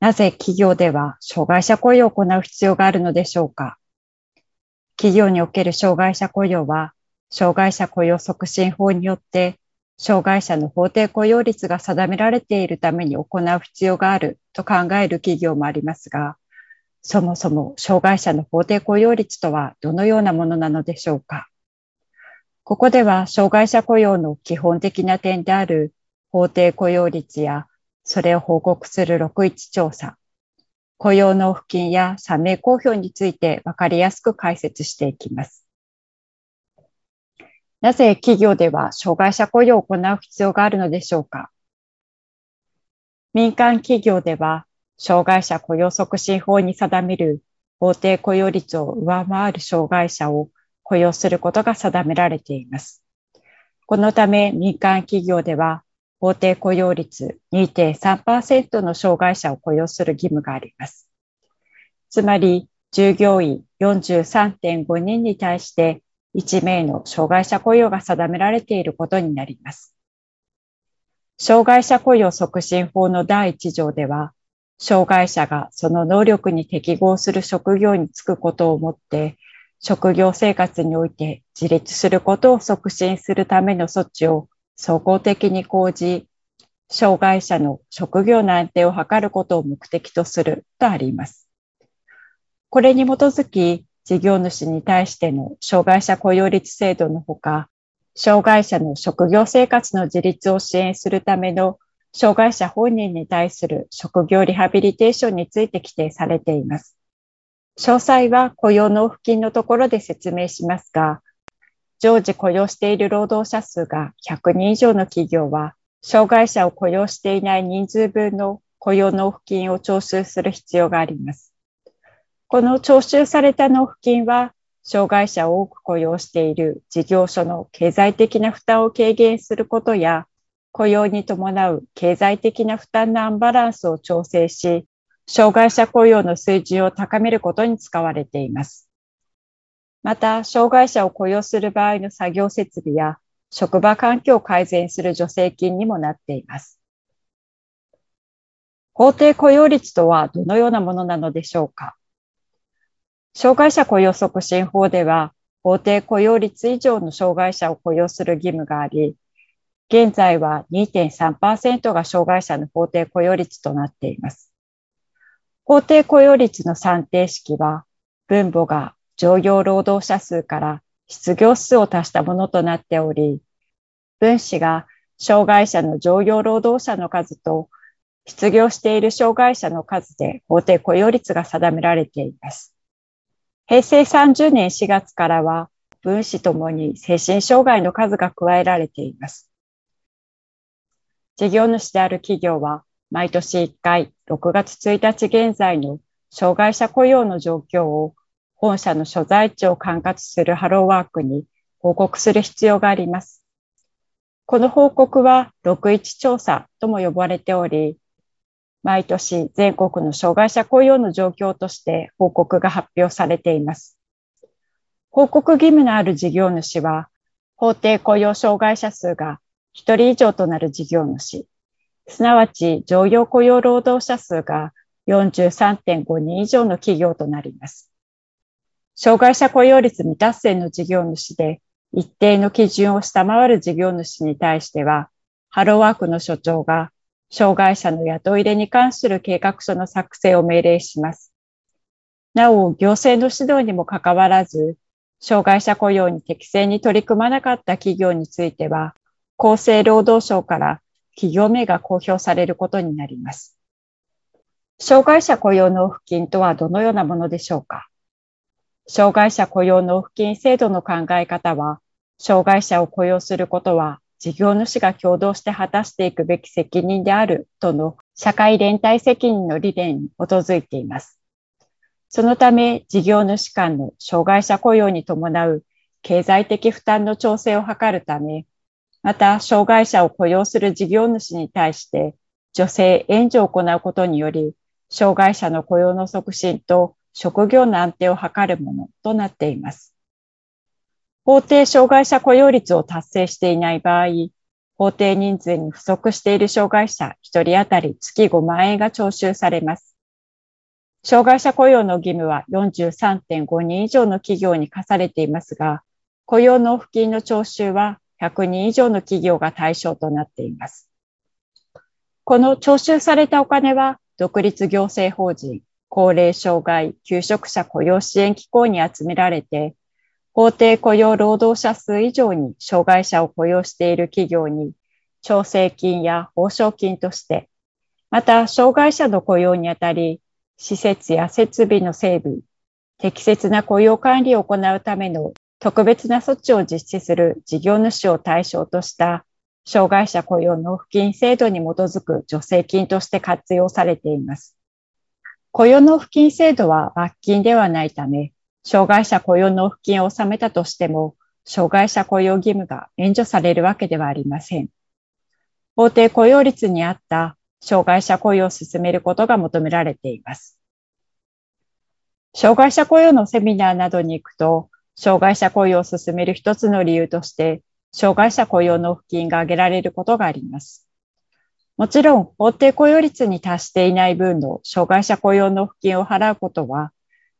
なぜ企業では障害者雇用を行う必要があるのでしょうか？企業における障害者雇用は、障害者雇用促進法によって、障害者の法定雇用率が定められているために行う必要があると考える企業もありますが、そもそも障害者の法定雇用率とはどのようなものなのでしょうか？ここでは障害者雇用の基本的な点である法定雇用率やそれを報告する61調査、雇用納付金や社名公表について分かりやすく解説していきます。なぜ企業では障害者雇用を行う必要があるのでしょうか民間企業では障害者雇用促進法に定める法定雇用率を上回る障害者を雇用することが定められています。このため民間企業では法定雇用率2.3%の障害者を雇用する義務があります。つまり、従業員43.5人に対して1名の障害者雇用が定められていることになります。障害者雇用促進法の第1条では、障害者がその能力に適合する職業に就くことをもって、職業生活において自立することを促進するための措置を総合的に講じ、障害者の職業の安定を図ることを目的とするとあります。これに基づき、事業主に対しての障害者雇用率制度のほか、障害者の職業生活の自立を支援するための障害者本人に対する職業リハビリテーションについて規定されています。詳細は雇用納付金のところで説明しますが、常時雇用している労働者数が100人以上の企業は、障害者を雇用していない人数分の雇用納付金を徴収する必要があります。この徴収された納付金は、障害者を多く雇用している事業所の経済的な負担を軽減することや、雇用に伴う経済的な負担のアンバランスを調整し、障害者雇用の水準を高めることに使われています。また、障害者を雇用する場合の作業設備や職場環境を改善する助成金にもなっています。法定雇用率とはどのようなものなのでしょうか？障害者雇用促進法では、法定雇用率以上の障害者を雇用する義務があり、現在は2.3%が障害者の法定雇用率となっています。法定雇用率の算定式は、分母が常用労働者数から失業数を足したものとなっており、分子が障害者の常用労働者の数と失業している障害者の数で法定雇用率が定められています。平成30年4月からは分子ともに精神障害の数が加えられています。事業主である企業は毎年1回6月1日現在の障害者雇用の状況を本社の所在地を管轄するハローワークに報告する必要があります。この報告は61調査とも呼ばれており、毎年全国の障害者雇用の状況として報告が発表されています。報告義務のある事業主は、法定雇用障害者数が1人以上となる事業主、すなわち常用雇用労働者数が43.5人以上の企業となります。障害者雇用率未達成の事業主で一定の基準を下回る事業主に対しては、ハローワークの所長が障害者の雇い入れに関する計画書の作成を命令します。なお、行政の指導にもかかわらず、障害者雇用に適正に取り組まなかった企業については、厚生労働省から企業名が公表されることになります。障害者雇用納付金とはどのようなものでしょうか？障害者雇用納付金制度の考え方は、障害者を雇用することは事業主が共同して果たしていくべき責任であるとの社会連帯責任の理念に基づいています。そのため、事業主間の障害者雇用に伴う経済的負担の調整を図るため、また、障害者を雇用する事業主に対して、女性援助を行うことにより、障害者の雇用の促進と職業の安定を図るものとなっています。法定障害者雇用率を達成していない場合、法定人数に不足している障害者1人当たり月5万円が徴収されます。障害者雇用の義務は43.5人以上の企業に課されていますが、雇用納付金の徴収は100人以上の企業が対象となっています。この徴収されたお金は、独立行政法人、高齢障害、求職者雇用支援機構に集められて、法定雇用労働者数以上に障害者を雇用している企業に、調整金や報奨金として、また、障害者の雇用にあたり、施設や設備の整備、適切な雇用管理を行うための特別な措置を実施する事業主を対象とした障害者雇用納付金制度に基づく助成金として活用されています。雇用納付金制度は罰金ではないため、障害者雇用納付金を納めたとしても、障害者雇用義務が免除されるわけではありません。法定雇用率に合った障害者雇用を進めることが求められています。障害者雇用のセミナーなどに行くと、障害者雇用を進める一つの理由として、障害者雇用納付金が挙げられることがあります。もちろん、法定雇用率に達していない分の障害者雇用納付金を払うことは、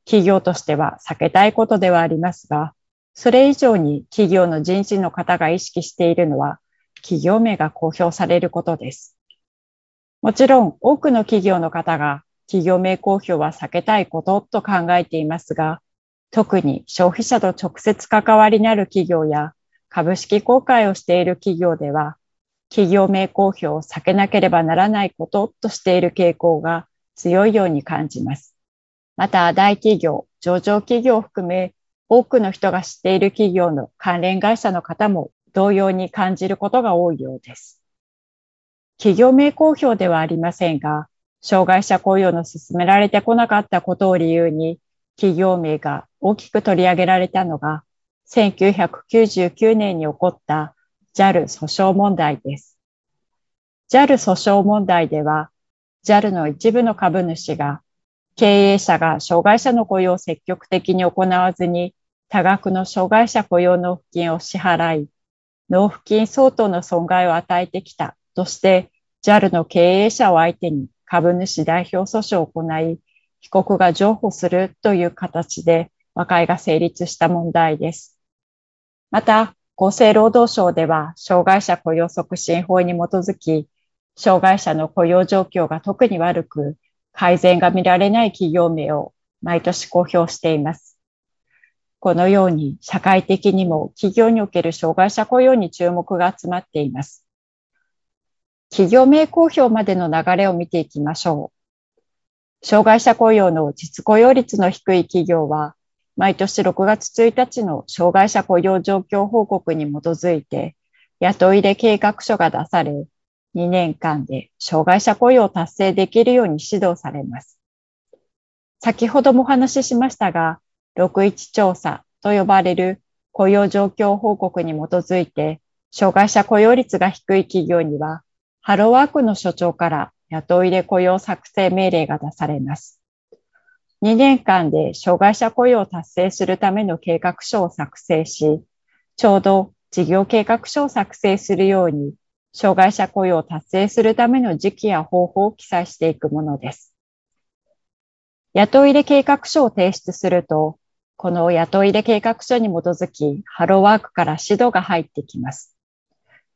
企業としては避けたいことではありますが、それ以上に企業の人事の方が意識しているのは、企業名が公表されることです。もちろん多くの企業の方が企業名公表は避けたいことと考えていますが、特に消費者と直接関わりのある企業や株式公開をしている企業では、企業名公表を避けなければならないこととしている傾向が強いように感じます。また、大企業、上場企業を含め、多くの人が知っている企業の関連会社の方も同様に感じることが多いようです。企業名公表ではありませんが、障害者雇用の進められてこなかったことを理由に、企業名が大きく取り上げられたのが、1999年に起こった JAL 訴訟問題です。JAL 訴訟問題では、JAL の一部の株主が、経営者が障害者の雇用を積極的に行わずに、多額の障害者雇用納付金を支払い、納付金相当の損害を与えてきたとして JAL の経営者を相手に株主代表訴訟を行い、被告が譲歩するという形で和解が成立した問題です。また、厚生労働省では、障害者雇用促進法に基づき、障害者の雇用状況が特に悪く、改善が見られない企業名を毎年公表しています。このように社会的にも企業における障害者雇用に注目が集まっています。企業名公表までの流れを見ていきましょう。障害者雇用の実雇用率の低い企業は、毎年6月1日の障害者雇用状況報告に基づいて、雇い入れ計画書が出され、2年間で障害者雇用を達成できるように指導されます。先ほどもお話ししましたが、61調査と呼ばれる雇用状況報告に基づいて、障害者雇用率が低い企業には、ハローワークの所長から雇い入れ雇用作成命令が出されます。2年間で障害者雇用を達成するための計画書を作成し、ちょうど事業計画書を作成するように、障害者雇用を達成するための時期や方法を記載していくものです。雇い入れ計画書を提出すると、この雇い入れ計画書に基づき、ハローワークから指導が入ってきます。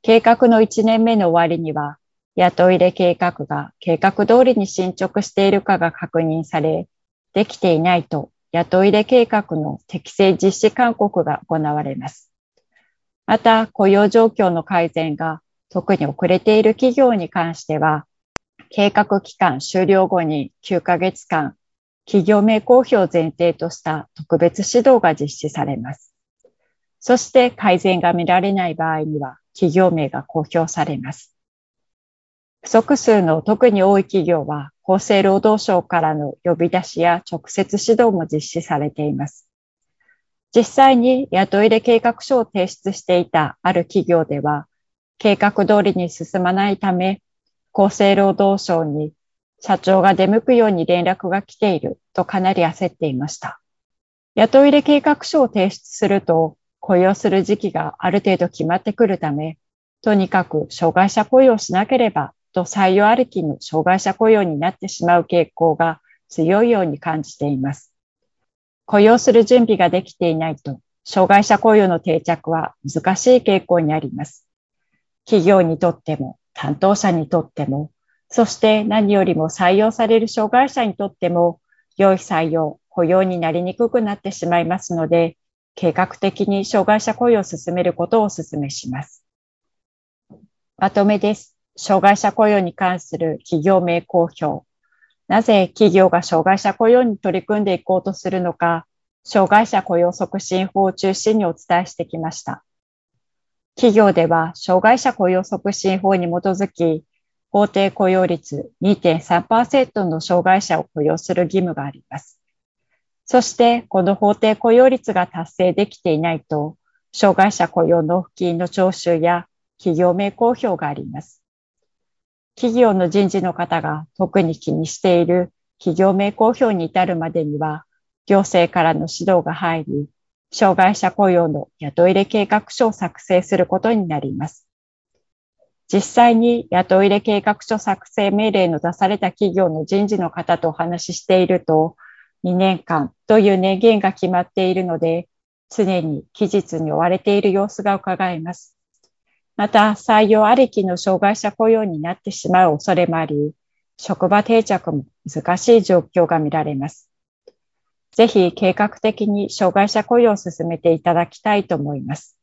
計画の1年目の終わりには、雇い入れ計画が計画通りに進捗しているかが確認され、できていないと雇い入れ計画の適正実施勧告が行われます。また、雇用状況の改善が特に遅れている企業に関しては、計画期間終了後に9ヶ月間、企業名公表を前提とした特別指導が実施されます。そして改善が見られない場合には、企業名が公表されます。不足数の特に多い企業は、厚生労働省からの呼び出しや直接指導も実施されています。実際に雇い入れ計画書を提出していたある企業では、計画通りに進まないため、厚生労働省に社長が出向くように連絡が来ているとかなり焦っていました。雇い入れ計画書を提出すると、雇用する時期がある程度決まってくるため、とにかく障害者雇用しなければと採用ありきの障害者雇用になってしまう傾向が強いように感じています。雇用する準備ができていないと、障害者雇用の定着は難しい傾向にあります。企業にとっても、担当者にとっても、そして何よりも採用される障害者にとっても、良い採用、雇用になりにくくなってしまいますので、計画的に障害者雇用を進めることをお勧めします。まとめです。障害者雇用に関する企業名公表。なぜ企業が障害者雇用に取り組んでいこうとするのか、障害者雇用促進法を中心にお伝えしてきました。企業では障害者雇用促進法に基づき、法定雇用率2.3%の障害者を雇用する義務があります。そして、この法定雇用率が達成できていないと、障害者雇用納付金の徴収や企業名公表があります。企業の人事の方が特に気にしている企業名公表に至るまでには、行政からの指導が入り、障害者雇用の雇い入れ計画書を作成することになります。実際に雇い入れ計画書作成命令の出された企業の人事の方とお話ししていると、2年間という年限が決まっているので、常に期日に追われている様子が伺えます。また、採用ありきの障害者雇用になってしまう恐れもあり、職場定着も難しい状況が見られます。ぜひ計画的に障害者雇用を進めていただきたいと思います。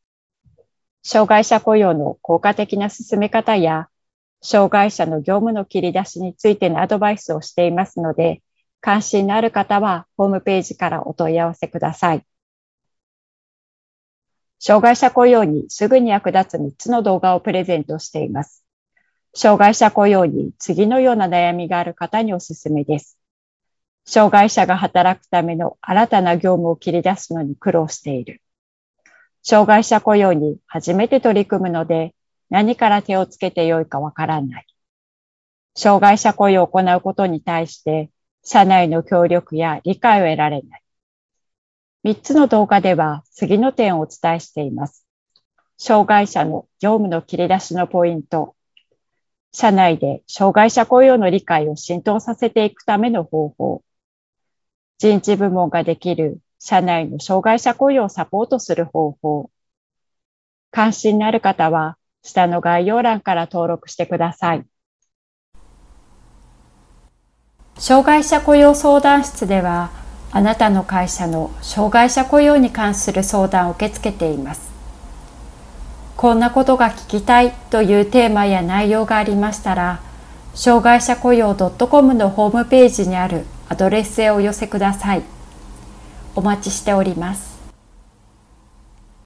障害者雇用の効果的な進め方や、障害者の業務の切り出しについてのアドバイスをしていますので、関心のある方はホームページからお問い合わせください。障害者雇用にすぐに役立つ3つの動画をプレゼントしています。障害者雇用に次のような悩みがある方におすすめです。障害者が働くための新たな業務を切り出すのに苦労している。障害者雇用に初めて取り組むので何から手をつけてよいかわからない。障害者雇用を行うことに対して社内の協力や理解を得られない。3つの動画では次の点をお伝えしています。障害者の業務の切り出しのポイント、社内で障害者雇用の理解を浸透させていくための方法、人事部門ができる社内の障害者雇用をサポートする方法、関心のある方は下の概要欄から登録してください。障害者雇用相談室では、あなたの会社の障害者雇用に関する相談を受け付けています。こんなことが聞きたいというテーマや内容がありましたら、障害者雇用 .com のホームページにあるアドレスへお寄せください。お待ちしております。